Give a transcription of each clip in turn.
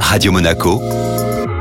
Radio Monaco,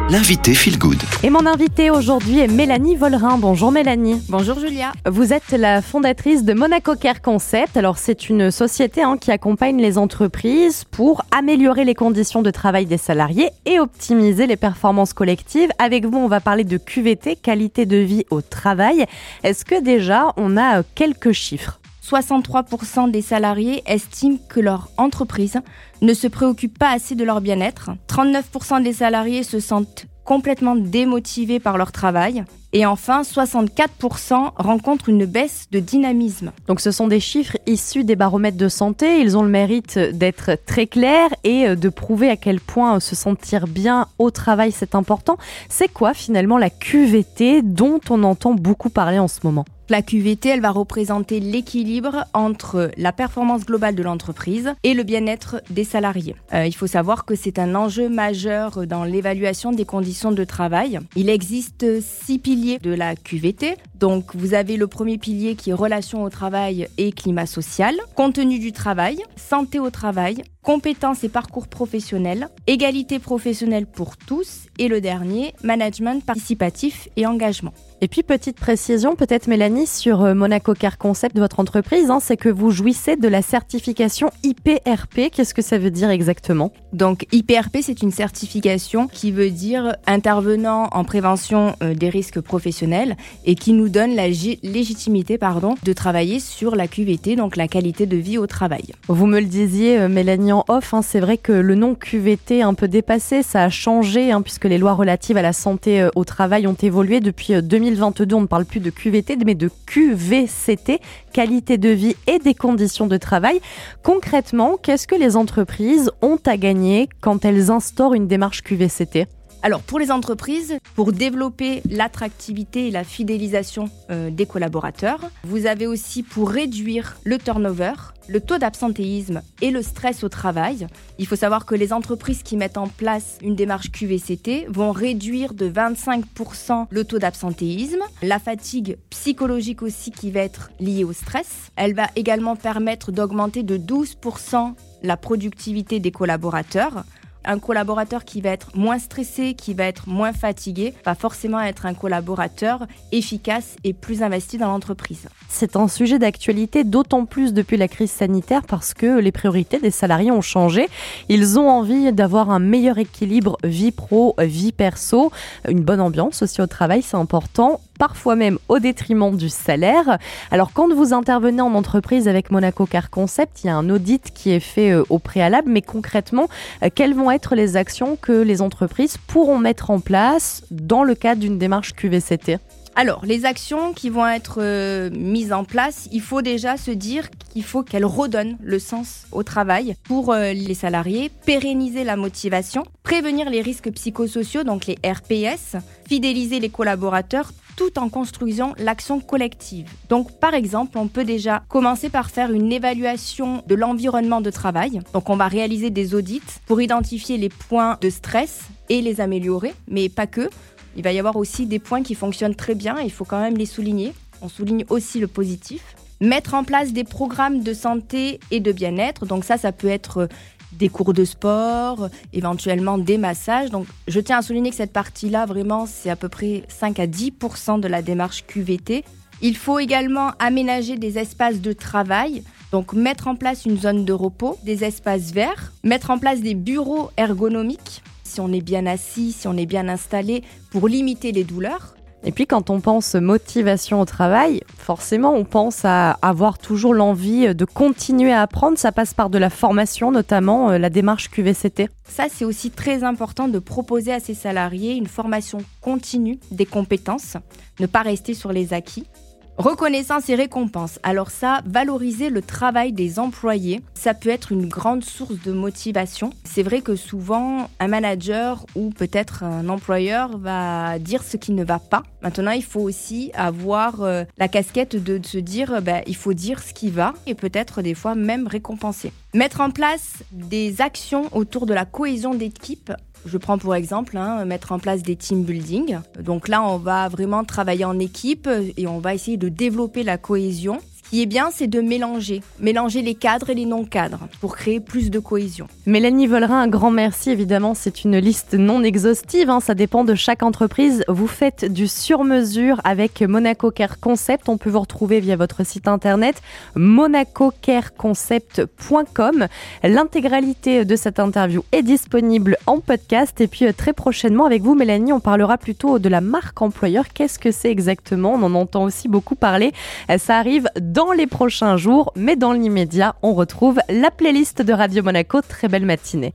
l'invité Feel Good. Et mon invité aujourd'hui est Mélanie Vollerin. Bonjour Mélanie. Bonjour Julia. Vous êtes la fondatrice de Monaco Care Concept. Alors c'est une société hein, qui accompagne les entreprises pour améliorer les conditions de travail des salariés et optimiser les performances collectives. Avec vous, on va parler de QVT, qualité de vie au travail. Est-ce que déjà on a quelques chiffres? 63% des salariés estiment que leur entreprise ne se préoccupe pas assez de leur bien-être. 39% des salariés se sentent complètement démotivés par leur travail. Et enfin, 64% rencontrent une baisse de dynamisme. Donc ce sont des chiffres issus des baromètres de santé. Ils ont le mérite d'être très clairs et de prouver à quel point se sentir bien au travail, c'est important. C'est quoi finalement la QVT dont on entend beaucoup parler en ce moment? La QVT, elle va représenter l'équilibre entre la performance globale de l'entreprise et le bien-être des salariés. Euh, il faut savoir que c'est un enjeu majeur dans l'évaluation des conditions de travail. Il existe six piliers de la QVT. Donc, vous avez le premier pilier qui est relation au travail et climat social, contenu du travail, santé au travail, compétences et parcours professionnels, égalité professionnelle pour tous et le dernier, management participatif et engagement. Et puis, petite précision, peut-être Mélanie, sur euh, Monaco Car Concept de votre entreprise, hein, c'est que vous jouissez de la certification IPRP. Qu'est-ce que ça veut dire exactement? Donc, IPRP, c'est une certification qui veut dire intervenant en prévention euh, des risques professionnels et qui nous donne la légitimité pardon, de travailler sur la QVT, donc la qualité de vie au travail. Vous me le disiez, euh, Mélanie, en off, hein, c'est vrai que le nom QVT un peu dépassé, ça a changé, hein, puisque les lois relatives à la santé au travail ont évolué depuis 2000 2022, on ne parle plus de QVT, mais de QVCT, qualité de vie et des conditions de travail. Concrètement, qu'est-ce que les entreprises ont à gagner quand elles instaurent une démarche QVCT alors pour les entreprises, pour développer l'attractivité et la fidélisation euh, des collaborateurs, vous avez aussi pour réduire le turnover, le taux d'absentéisme et le stress au travail. Il faut savoir que les entreprises qui mettent en place une démarche QVCT vont réduire de 25% le taux d'absentéisme, la fatigue psychologique aussi qui va être liée au stress. Elle va également permettre d'augmenter de 12% la productivité des collaborateurs un collaborateur qui va être moins stressé, qui va être moins fatigué, va forcément être un collaborateur efficace et plus investi dans l'entreprise. C'est un sujet d'actualité d'autant plus depuis la crise sanitaire parce que les priorités des salariés ont changé. Ils ont envie d'avoir un meilleur équilibre vie pro, vie perso, une bonne ambiance aussi au travail, c'est important parfois même au détriment du salaire. Alors quand vous intervenez en entreprise avec Monaco Car Concept, il y a un audit qui est fait euh, au préalable, mais concrètement, euh, quelles vont les actions que les entreprises pourront mettre en place dans le cadre d'une démarche QVCT alors, les actions qui vont être euh, mises en place, il faut déjà se dire qu'il faut qu'elles redonnent le sens au travail pour euh, les salariés, pérenniser la motivation, prévenir les risques psychosociaux, donc les RPS, fidéliser les collaborateurs tout en construisant l'action collective. Donc par exemple, on peut déjà commencer par faire une évaluation de l'environnement de travail. Donc on va réaliser des audits pour identifier les points de stress et les améliorer, mais pas que. Il va y avoir aussi des points qui fonctionnent très bien, il faut quand même les souligner. On souligne aussi le positif. Mettre en place des programmes de santé et de bien-être. Donc ça, ça peut être des cours de sport, éventuellement des massages. Donc je tiens à souligner que cette partie-là, vraiment, c'est à peu près 5 à 10 de la démarche QVT. Il faut également aménager des espaces de travail, donc mettre en place une zone de repos, des espaces verts, mettre en place des bureaux ergonomiques si on est bien assis, si on est bien installé, pour limiter les douleurs. Et puis quand on pense motivation au travail, forcément on pense à avoir toujours l'envie de continuer à apprendre. Ça passe par de la formation, notamment euh, la démarche QVCT. Ça c'est aussi très important de proposer à ses salariés une formation continue des compétences, ne pas rester sur les acquis. Reconnaissance et récompense. Alors ça, valoriser le travail des employés, ça peut être une grande source de motivation. C'est vrai que souvent, un manager ou peut-être un employeur va dire ce qui ne va pas. Maintenant, il faut aussi avoir euh, la casquette de, se dire, bah, il faut dire ce qui va et peut-être des fois même récompenser. Mettre en place des actions autour de la cohésion d'équipe je prends pour exemple hein, mettre en place des team building. Donc là, on va vraiment travailler en équipe et on va essayer de développer la cohésion. Qui est bien, c'est de mélanger, mélanger les cadres et les non-cadres pour créer plus de cohésion. Mélanie Vollerin, un grand merci. Évidemment, c'est une liste non exhaustive, hein, ça dépend de chaque entreprise. Vous faites du sur-mesure avec Monaco Care Concept. On peut vous retrouver via votre site internet monacocareconcept.com. L'intégralité de cette interview est disponible en podcast. Et puis euh, très prochainement avec vous, Mélanie, on parlera plutôt de la marque employeur. Qu'est-ce que c'est exactement? On en entend aussi beaucoup parler. Euh, ça arrive dans les prochains jours, mais dans l'immédiat, on retrouve la playlist de Radio Monaco. Très belle matinée.